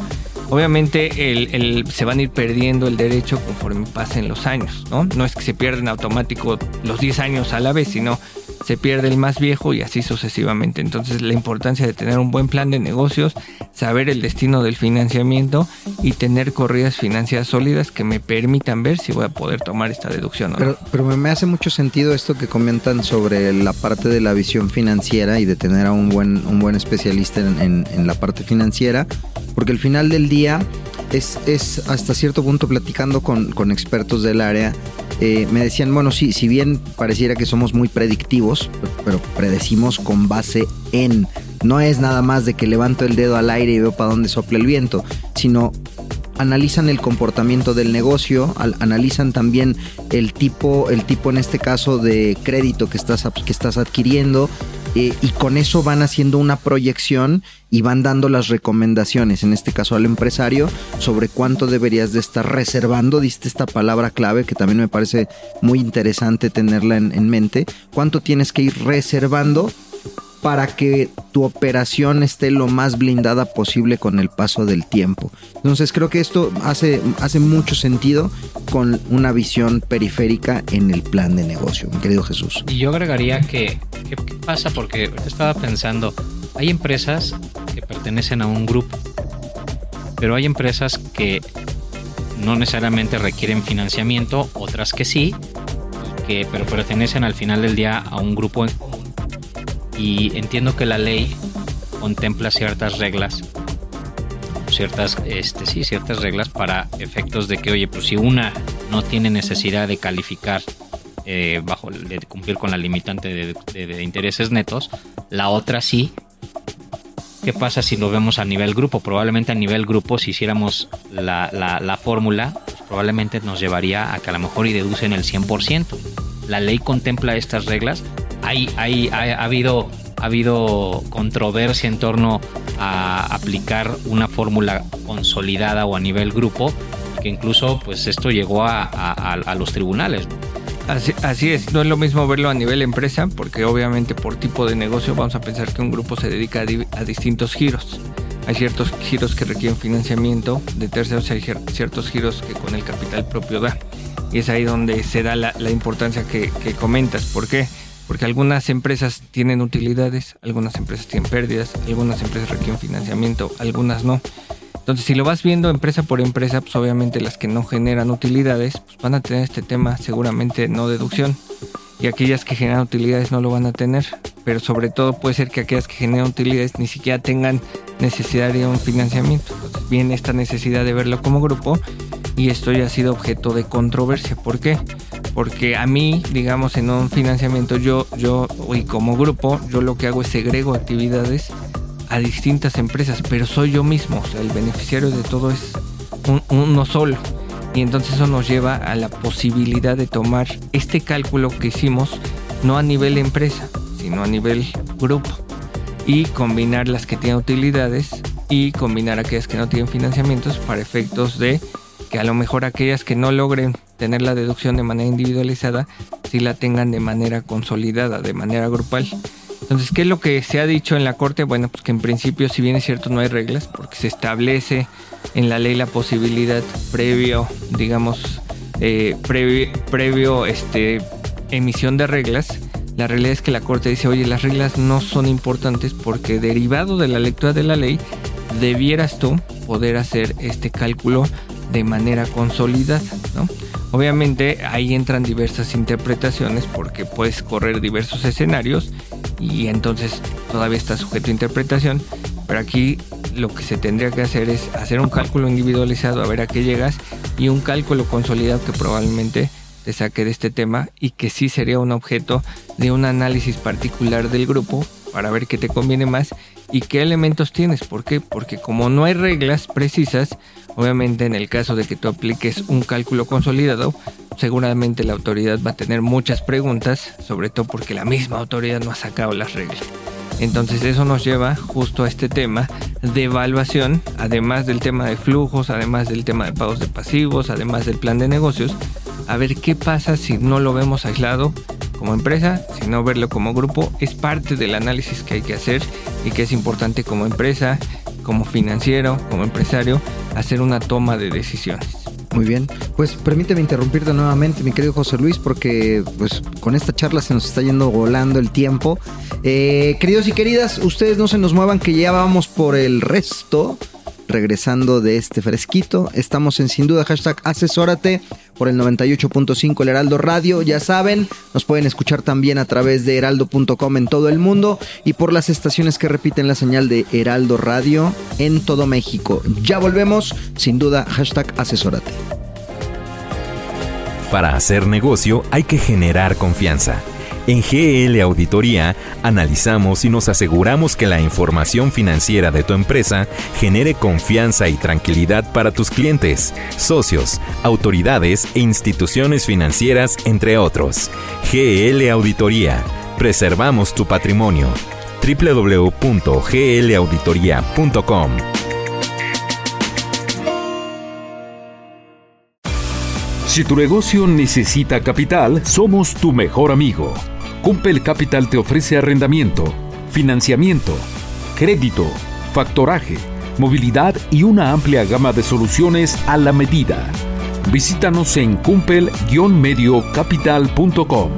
Obviamente el, se van a ir perdiendo el derecho conforme pasen los años, ¿no? No es que se pierdan automático los 10 años a la vez, sino se pierde el más viejo y así sucesivamente. Entonces la importancia de tener un buen plan de negocios, saber el destino del financiamiento y tener corridas financieras sólidas que me permitan ver si voy a poder tomar esta deducción. ¿no? Pero, pero me hace mucho sentido esto que comentan sobre la parte de la visión financiera y de tener a un buen, un buen especialista en, en la parte financiera porque al final del día es, es hasta cierto punto platicando con, con expertos del área, eh, me decían, bueno, sí, si bien pareciera que somos muy predictivos, pero predecimos con base en, no es nada más de que levanto el dedo al aire y veo para dónde sopla el viento, sino analizan el comportamiento del negocio, al- analizan también el tipo, el tipo en este caso de crédito que estás, que estás adquiriendo eh, y con eso van haciendo una proyección y van dando las recomendaciones, en este caso al empresario, sobre cuánto deberías de estar reservando, diste esta palabra clave que también me parece muy interesante tenerla en, en mente, cuánto tienes que ir reservando para que tu operación esté lo más blindada posible con el paso del tiempo. Entonces creo que esto hace, hace mucho sentido con una visión periférica en el plan de negocio, mi querido Jesús. Y yo agregaría que, ¿qué, pasa? Porque estaba pensando, hay empresas que pertenecen a un grupo, pero hay empresas que no necesariamente requieren financiamiento, otras que sí, que, pero pertenecen al final del día a un grupo. Y entiendo que la ley contempla ciertas reglas, ciertas, este, sí, ciertas reglas para efectos de que, oye, pues si una no tiene necesidad de calificar eh, bajo de cumplir con la limitante de, de- de intereses netos, la otra sí. ¿Qué pasa si lo vemos a nivel grupo? Probablemente a nivel grupo, si hiciéramos la, la- la fórmula, pues probablemente nos llevaría a que a lo mejor y deducen el 100%. La ley contempla estas reglas. Hay, hay, ha, ha habido, ha habido controversia en torno a aplicar una fórmula consolidada o a nivel grupo, que incluso pues esto llegó a, a- a- los tribunales. Así, así es, no es lo mismo verlo a nivel empresa, porque obviamente por tipo de negocio vamos a pensar que un grupo se dedica a, di- a distintos giros. Hay ciertos giros que requieren financiamiento de terceros, hay cier- ciertos giros que con el capital propio da. Y es ahí donde se da la, la importancia que, que comentas. ¿Por qué? Porque algunas empresas tienen utilidades, algunas empresas tienen pérdidas, algunas empresas requieren financiamiento, algunas no. Entonces, si lo vas viendo empresa por empresa, pues obviamente las que no generan utilidades, pues van a tener este tema seguramente no deducción. Y aquellas que generan utilidades no lo van a tener. Pero sobre todo puede ser que aquellas que generan utilidades ni siquiera tengan necesidad de un financiamiento. Entonces viene esta necesidad de verlo como grupo y esto ya ha sido objeto de controversia. ¿Por qué? Porque a mí, digamos, en un financiamiento, yo, yo, y como grupo, yo lo que hago es segrego actividades a distintas empresas, pero soy yo mismo, el beneficiario de todo es un- uno solo. Y entonces eso nos lleva a la posibilidad de tomar este cálculo que hicimos no a nivel empresa, sino a nivel grupo. Y combinar las que tienen utilidades y combinar aquellas que no tienen financiamientos para efectos de que a lo mejor aquellas que no logren tener la deducción de manera individualizada, sí la tengan de manera consolidada, de manera grupal. Entonces, ¿qué es lo que se ha dicho en la Corte? Bueno, pues que en principio, si bien es cierto, no hay reglas, porque se establece en la ley la posibilidad previo, digamos, eh, previo, previo este, emisión de reglas. La realidad es que la Corte dice, oye, las reglas no son importantes porque derivado de la lectura de la ley, debieras tú poder hacer este cálculo de manera consolidada, ¿no? Obviamente ahí entran diversas interpretaciones porque puedes correr diversos escenarios y entonces todavía está sujeto a interpretación, pero aquí lo que se tendría que hacer es hacer un cálculo individualizado a ver a qué llegas y un cálculo consolidado que probablemente te saque de este tema y que sí sería un objeto de un análisis particular del grupo para ver qué te conviene más y qué elementos tienes. ¿Por qué? Porque como no hay reglas precisas, obviamente en el caso de que tú apliques un cálculo consolidado, seguramente la autoridad va a tener muchas preguntas, sobre todo porque la misma autoridad no ha sacado las reglas. Entonces eso nos lleva justo a este tema de evaluación, además del tema de flujos, además del tema de pagos de pasivos, además del plan de negocios, a ver qué pasa si no lo vemos aislado como empresa, sino verlo como grupo. Es parte del análisis que hay que hacer y que es importante como empresa, como financiero, como empresario, hacer una toma de decisiones. Muy bien, pues permíteme interrumpirte nuevamente, mi querido José Luis, porque pues con esta charla se nos está yendo volando el tiempo. Eh, queridos y queridas, ustedes no se nos muevan, que ya vamos por el resto. Regresando de este fresquito, estamos en sin duda hashtag asesórate. Por el 98.5 El Heraldo Radio. Ya saben, nos pueden escuchar también a través de heraldo.com en todo el mundo y por las estaciones que repiten la señal de Heraldo Radio en todo México. Ya volvemos, sin duda, hashtag asesórate. Para hacer negocio hay que generar confianza. En GL Auditoría analizamos y nos aseguramos que la información financiera de tu empresa genere confianza y tranquilidad para tus clientes, socios, autoridades e instituciones financieras, entre otros. GL Auditoría. Preservamos tu patrimonio. www.glauditoría.com Si tu negocio necesita capital, somos tu mejor amigo. Cumpel Capital te ofrece arrendamiento, financiamiento, crédito, factoraje, movilidad y una amplia gama de soluciones a la medida. Visítanos en cumpel-mediocapital.com.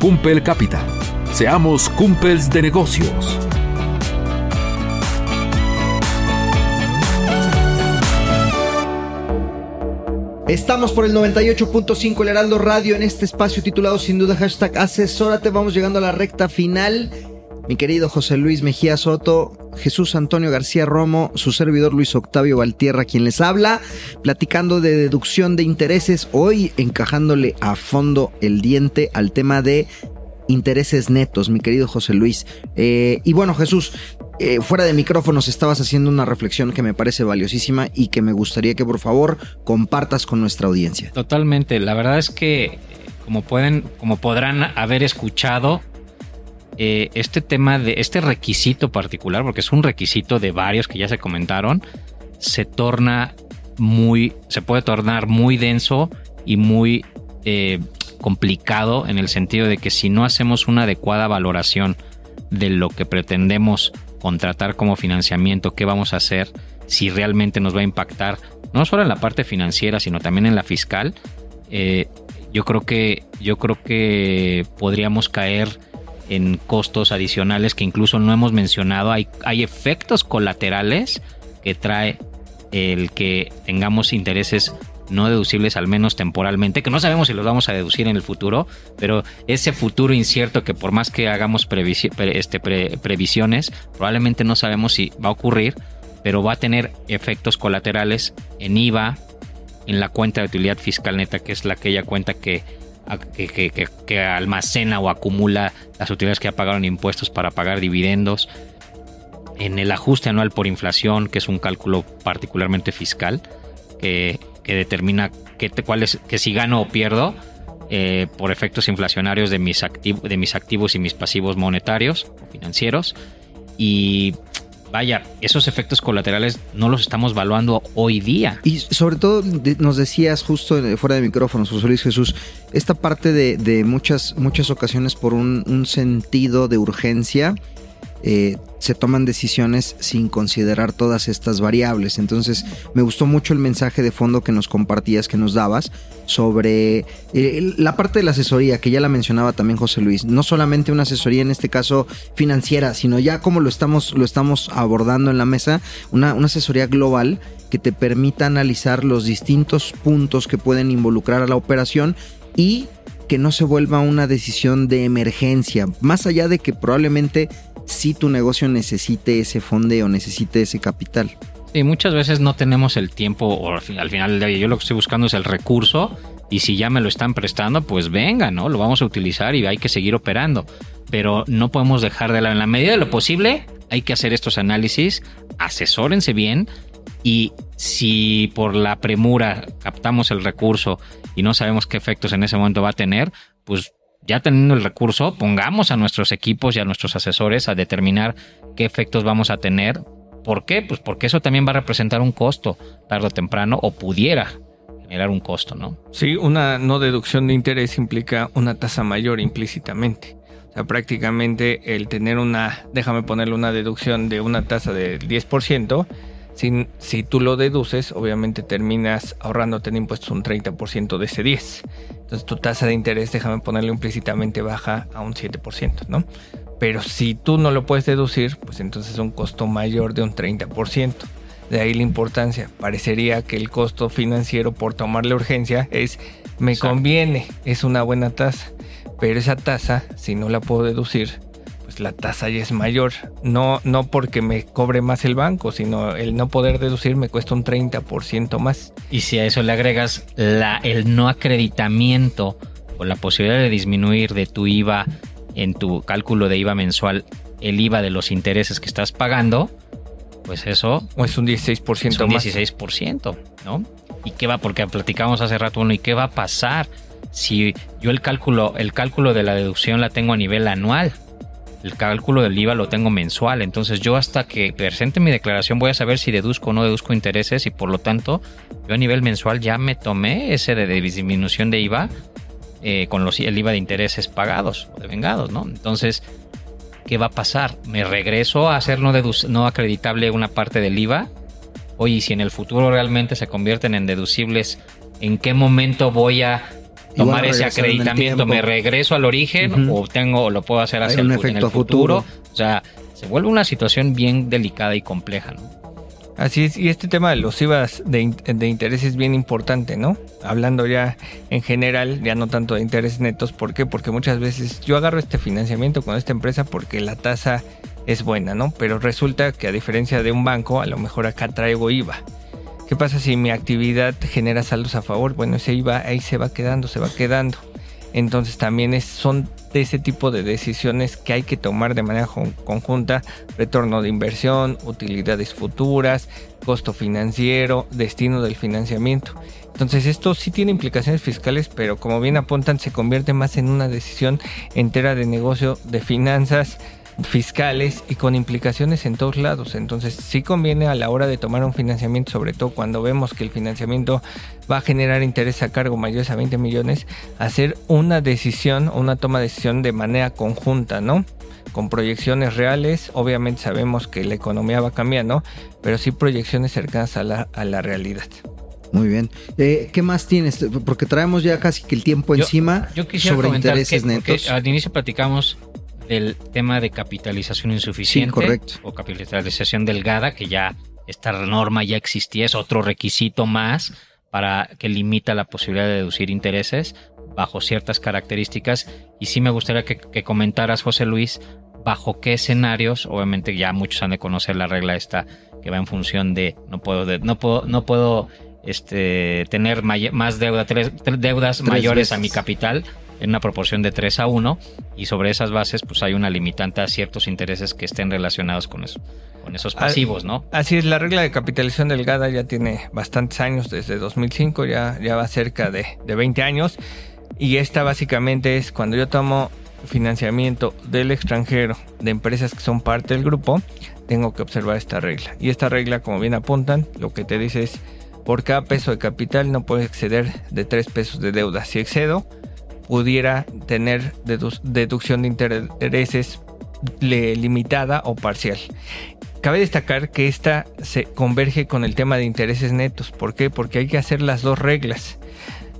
Cumpel Capital. Seamos cumpels de negocios. Estamos por el 98.5 El Heraldo Radio en este espacio titulado sin duda hashtag asesórate. Vamos llegando a la recta final. Mi querido José Luis Mejía Soto, Jesús Antonio García Romo, su servidor Luis Octavio Valtierra, quien les habla, platicando de deducción de intereses, hoy encajándole a fondo el diente al tema de intereses netos, mi querido José Luis. Eh, y bueno, Jesús, eh, fuera de micrófonos estabas haciendo una reflexión que me parece valiosísima y que me gustaría que por favor compartas con nuestra audiencia. Totalmente. La verdad es que, como pueden, como podrán haber escuchado, eh, este tema de este requisito particular, porque es un requisito de varios que ya se comentaron, se torna muy, se puede tornar muy denso y muy eh, complicado en el sentido de que si no hacemos una adecuada valoración de lo que pretendemos contratar como financiamiento, qué vamos a hacer, si realmente nos va a impactar, no solo en la parte financiera, sino también en la fiscal, eh, yo creo que yo creo que podríamos caer en costos adicionales que incluso no hemos mencionado. Hay, hay efectos colaterales que trae el que tengamos intereses no deducibles al menos temporalmente, que no sabemos si los vamos a deducir en el futuro, pero ese futuro incierto que por más que hagamos este, previsiones, probablemente no sabemos si va a ocurrir, pero va a tener efectos colaterales en IVA, en la cuenta de utilidad fiscal neta, que es la aquella cuenta que que, almacena o acumula las utilidades que ha pagado en impuestos para pagar dividendos, en el ajuste anual por inflación, que es un cálculo particularmente fiscal, que, determina que, cuál es, que si gano o pierdo eh, por efectos inflacionarios de mis, de mis activos y mis pasivos monetarios o financieros. Y vaya, esos efectos colaterales no los estamos evaluando hoy día. Y sobre todo nos decías justo fuera de micrófonos, José Luis Jesús, esta parte de, muchas, muchas ocasiones por un sentido de urgencia eh, se toman decisiones sin considerar todas estas variables. Entonces me gustó mucho el mensaje de fondo que nos compartías, que nos dabas sobre eh, la parte de la asesoría, que ya la mencionaba también José Luis. No solamente una asesoría en este caso financiera, sino ya como lo estamos, lo estamos abordando en la mesa, una, una asesoría global que te permita analizar los distintos puntos que pueden involucrar a la operación y que no se vuelva una decisión de emergencia, más allá de que probablemente si tu negocio necesite ese fondeo, necesite ese capital. Sí, muchas veces no tenemos el tiempo, o al final del día yo lo que estoy buscando es el recurso, y si ya me lo están prestando, pues venga, ¿no? Lo vamos a utilizar y hay que seguir operando. Pero no podemos dejar de la, en la medida de lo posible, hay que hacer estos análisis, asesórense bien, y si por la premura captamos el recurso y no sabemos qué efectos en ese momento va a tener, pues ya teniendo el recurso, pongamos a nuestros equipos y a nuestros asesores a determinar qué efectos vamos a tener. ¿Por qué? Pues porque eso también va a representar un costo tarde o temprano o pudiera generar un costo, ¿no? Sí, una no deducción de interés implica una tasa mayor implícitamente. O sea, prácticamente el tener una, déjame ponerle una deducción de una tasa del 10%, si, si tú lo deduces, obviamente terminas ahorrándote en impuestos un 30% de ese 10. Entonces tu tasa de interés, déjame ponerle implícitamente, baja a un 7%, ¿no? Pero si tú no lo puedes deducir, pues entonces es un costo mayor de un 30%. De ahí la importancia. Parecería que el costo financiero por tomar la urgencia es me conviene, es una buena tasa. Pero esa tasa, si no la puedo deducir, pues la tasa ya es mayor. No, no porque me cobre más el banco, sino el no poder deducir me cuesta un 30% más. Y si a eso le agregas la, el no acreditamiento o la posibilidad de disminuir de tu IVA en tu cálculo de IVA mensual el IVA de los intereses que estás pagando, pues eso... O es un 16% es un más. 16%, ¿no? ¿Y qué va? Porque platicamos hace rato, bueno, ¿y qué va a pasar si yo el cálculo, el cálculo de la deducción la tengo a nivel anual? El cálculo del IVA lo tengo mensual, entonces yo hasta que presente mi declaración voy a saber si deduzco o no deduzco intereses y por lo tanto yo a nivel mensual ya me tomé ese de disminución de IVA eh, con los, el IVA de intereses pagados o devengados, ¿no? Entonces, ¿qué va a pasar? ¿Me regreso a hacer no, no acreditable una parte del IVA? Oye, si en el futuro realmente se convierten en deducibles, ¿en qué momento voy a tomar ese acreditamiento? ¿Me regreso al origen o tengo lo puedo hacer hacia el, en el futuro? O sea, se vuelve una situación bien delicada y compleja, ¿no? Así es, y este tema de los IVAs de, de, interés es bien importante, ¿no? Hablando ya en general, ya no tanto de intereses netos, ¿por qué? Porque muchas veces yo agarro este financiamiento con esta empresa porque la tasa es buena, ¿no? Pero resulta que a diferencia de un banco, a lo mejor acá traigo IVA. ¿Qué pasa si mi actividad genera saldos a favor? Bueno, ese IVA ahí se va quedando, se va quedando. Entonces también es, son de ese tipo de decisiones que hay que tomar de manera conjunta, retorno de inversión, utilidades futuras, costo financiero, destino del financiamiento. Entonces esto sí tiene implicaciones fiscales, pero como bien apuntan, se convierte más en una decisión entera de negocio, de finanzas, fiscales y con implicaciones en todos lados. Entonces sí conviene a la hora de tomar un financiamiento, sobre todo cuando vemos que el financiamiento va a generar interés a cargo mayores a 20 millones, hacer una decisión o una toma de decisión de manera conjunta, ¿no? Con proyecciones reales, obviamente sabemos que la economía va cambiando, pero sí proyecciones cercanas a la, a la realidad. Muy bien. Eh, ¿Qué más tienes? Porque traemos ya casi que el tiempo encima yo sobre intereses netos. Al inicio platicamos del tema de capitalización insuficiente o capitalización delgada, que ya esta norma ya existía, es otro requisito más para que limita la posibilidad de deducir intereses bajo ciertas características. Y sí me gustaría que, comentaras, José Luis, bajo qué escenarios, obviamente ya muchos han de conocer la regla esta que va en función de no puedo, no puedo, no puedo este, tener más deuda, tres, deudas mayores a mi capital en una proporción de 3 a 1 y sobre esas bases pues hay una limitante a ciertos intereses que estén relacionados con eso con esos pasivos, ¿no? Así es, la regla de capitalización delgada ya tiene bastantes años, desde 2005 ya, ya va cerca de, de 20 años y esta básicamente es cuando yo tomo financiamiento del extranjero de empresas que son parte del grupo, tengo que observar esta regla. Y esta regla, como bien apuntan, lo que te dice es, por cada peso de capital no puede exceder de 3 pesos de deuda. Si excedo, pudiera tener deducción de intereses limitada o parcial. Cabe destacar que esta se converge con el tema de intereses netos. ¿Por qué? Porque hay que hacer las dos reglas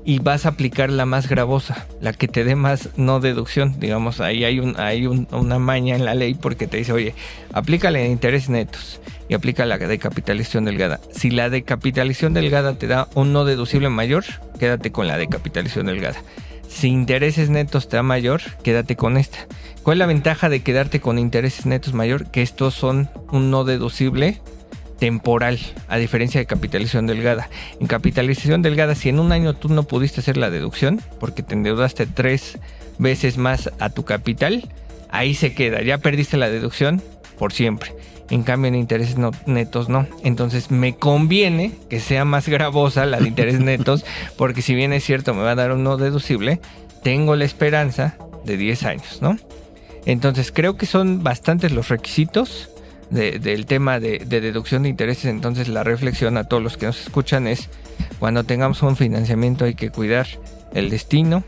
y vas a aplicar la más gravosa, la que te dé más no deducción. Digamos, ahí hay, un, una maña en la ley porque te dice, oye, aplícale de intereses netos y aplica la de capitalización delgada. Si la de capitalización delgada te da un no deducible mayor, quédate con la de capitalización delgada. Si intereses netos te da mayor, quédate con esta. ¿Cuál es la ventaja de quedarte con intereses netos mayor? Que estos son un no deducible temporal, a diferencia de capitalización delgada. En capitalización delgada, si en un año tú no pudiste hacer la deducción, porque te endeudaste tres veces más a tu capital, ahí se queda, ya perdiste la deducción por siempre. En cambio, en intereses netos no. Entonces, me conviene que sea más gravosa la de intereses netos, porque si bien es cierto, me va a dar un no deducible, tengo la esperanza de 10 años, ¿no? Entonces, creo que son bastantes los requisitos del tema de, de deducción de intereses. Entonces, la reflexión a todos los que nos escuchan es: cuando tengamos un financiamiento, hay que cuidar el destino,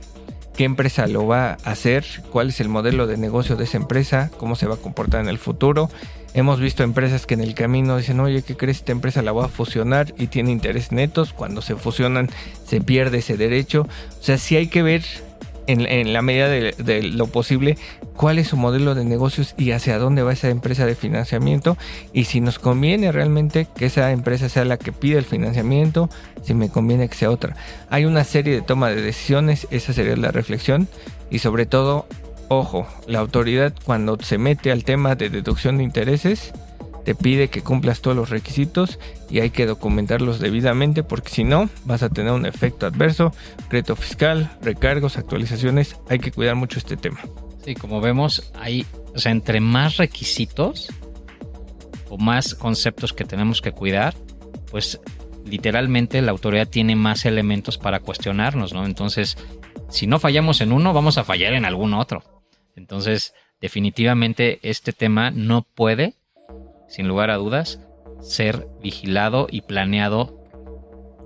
qué empresa lo va a hacer, cuál es el modelo de negocio de esa empresa, cómo se va a comportar en el futuro Hemos visto empresas que en el camino dicen, oye, ¿qué crees? Esta empresa la voy a fusionar y tiene intereses netos. Cuando se fusionan se pierde ese derecho. O sea, sí hay que ver en, la medida de, lo posible cuál es su modelo de negocios y hacia dónde va esa empresa de financiamiento y si nos conviene realmente que esa empresa sea la que pide el financiamiento, si me conviene que sea otra. Hay una serie de toma de decisiones, esa sería la reflexión y sobre todo, ojo, la autoridad cuando se mete al tema de deducción de intereses, te pide que cumplas todos los requisitos y hay que documentarlos debidamente porque si no vas a tener un efecto adverso, crédito fiscal, recargos, actualizaciones, hay que cuidar mucho este tema. Sí, como vemos, hay, o sea, entre más requisitos o más conceptos que tenemos que cuidar, pues literalmente la autoridad tiene más elementos para cuestionarnos, ¿no? Entonces, si no fallamos en uno, vamos a fallar en algún otro. Entonces, definitivamente este tema no puede sin lugar a dudas, ser vigilado y planeado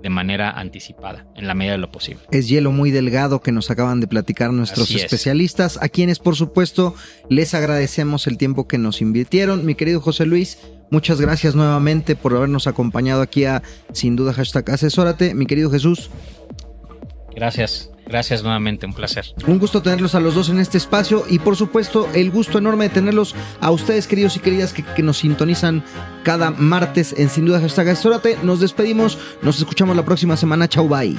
de manera anticipada, en la medida de lo posible. Es hielo muy delgado que nos acaban de platicar nuestros especialistas, a quienes por supuesto les agradecemos el tiempo que nos invirtieron. Mi querido José Luis, muchas gracias nuevamente por habernos acompañado aquí a Sin Duda Hashtag Asesórate. Mi querido Jesús. Gracias. Gracias nuevamente, un placer. Un gusto tenerlos a los dos en este espacio y por supuesto el gusto enorme de tenerlos a ustedes queridos y queridas que, nos sintonizan cada martes en Sin Duda Hashtag Asesórate. Nos despedimos, nos escuchamos la próxima semana. Chau, bye.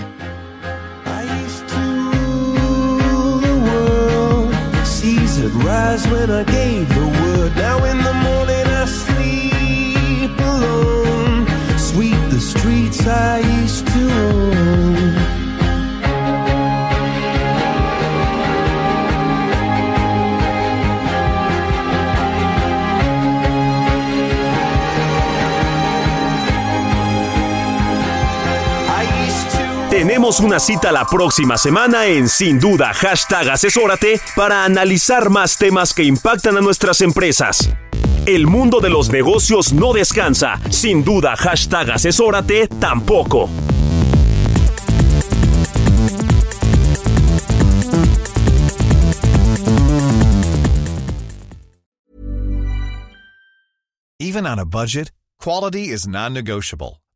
Tenemos una cita la próxima semana en Sin Duda Hashtag Asesórate para analizar más temas que impactan a nuestras empresas. El mundo de los negocios no descansa. Sin duda, hashtag asesórate tampoco. Even on a budget, quality is non-negotiable.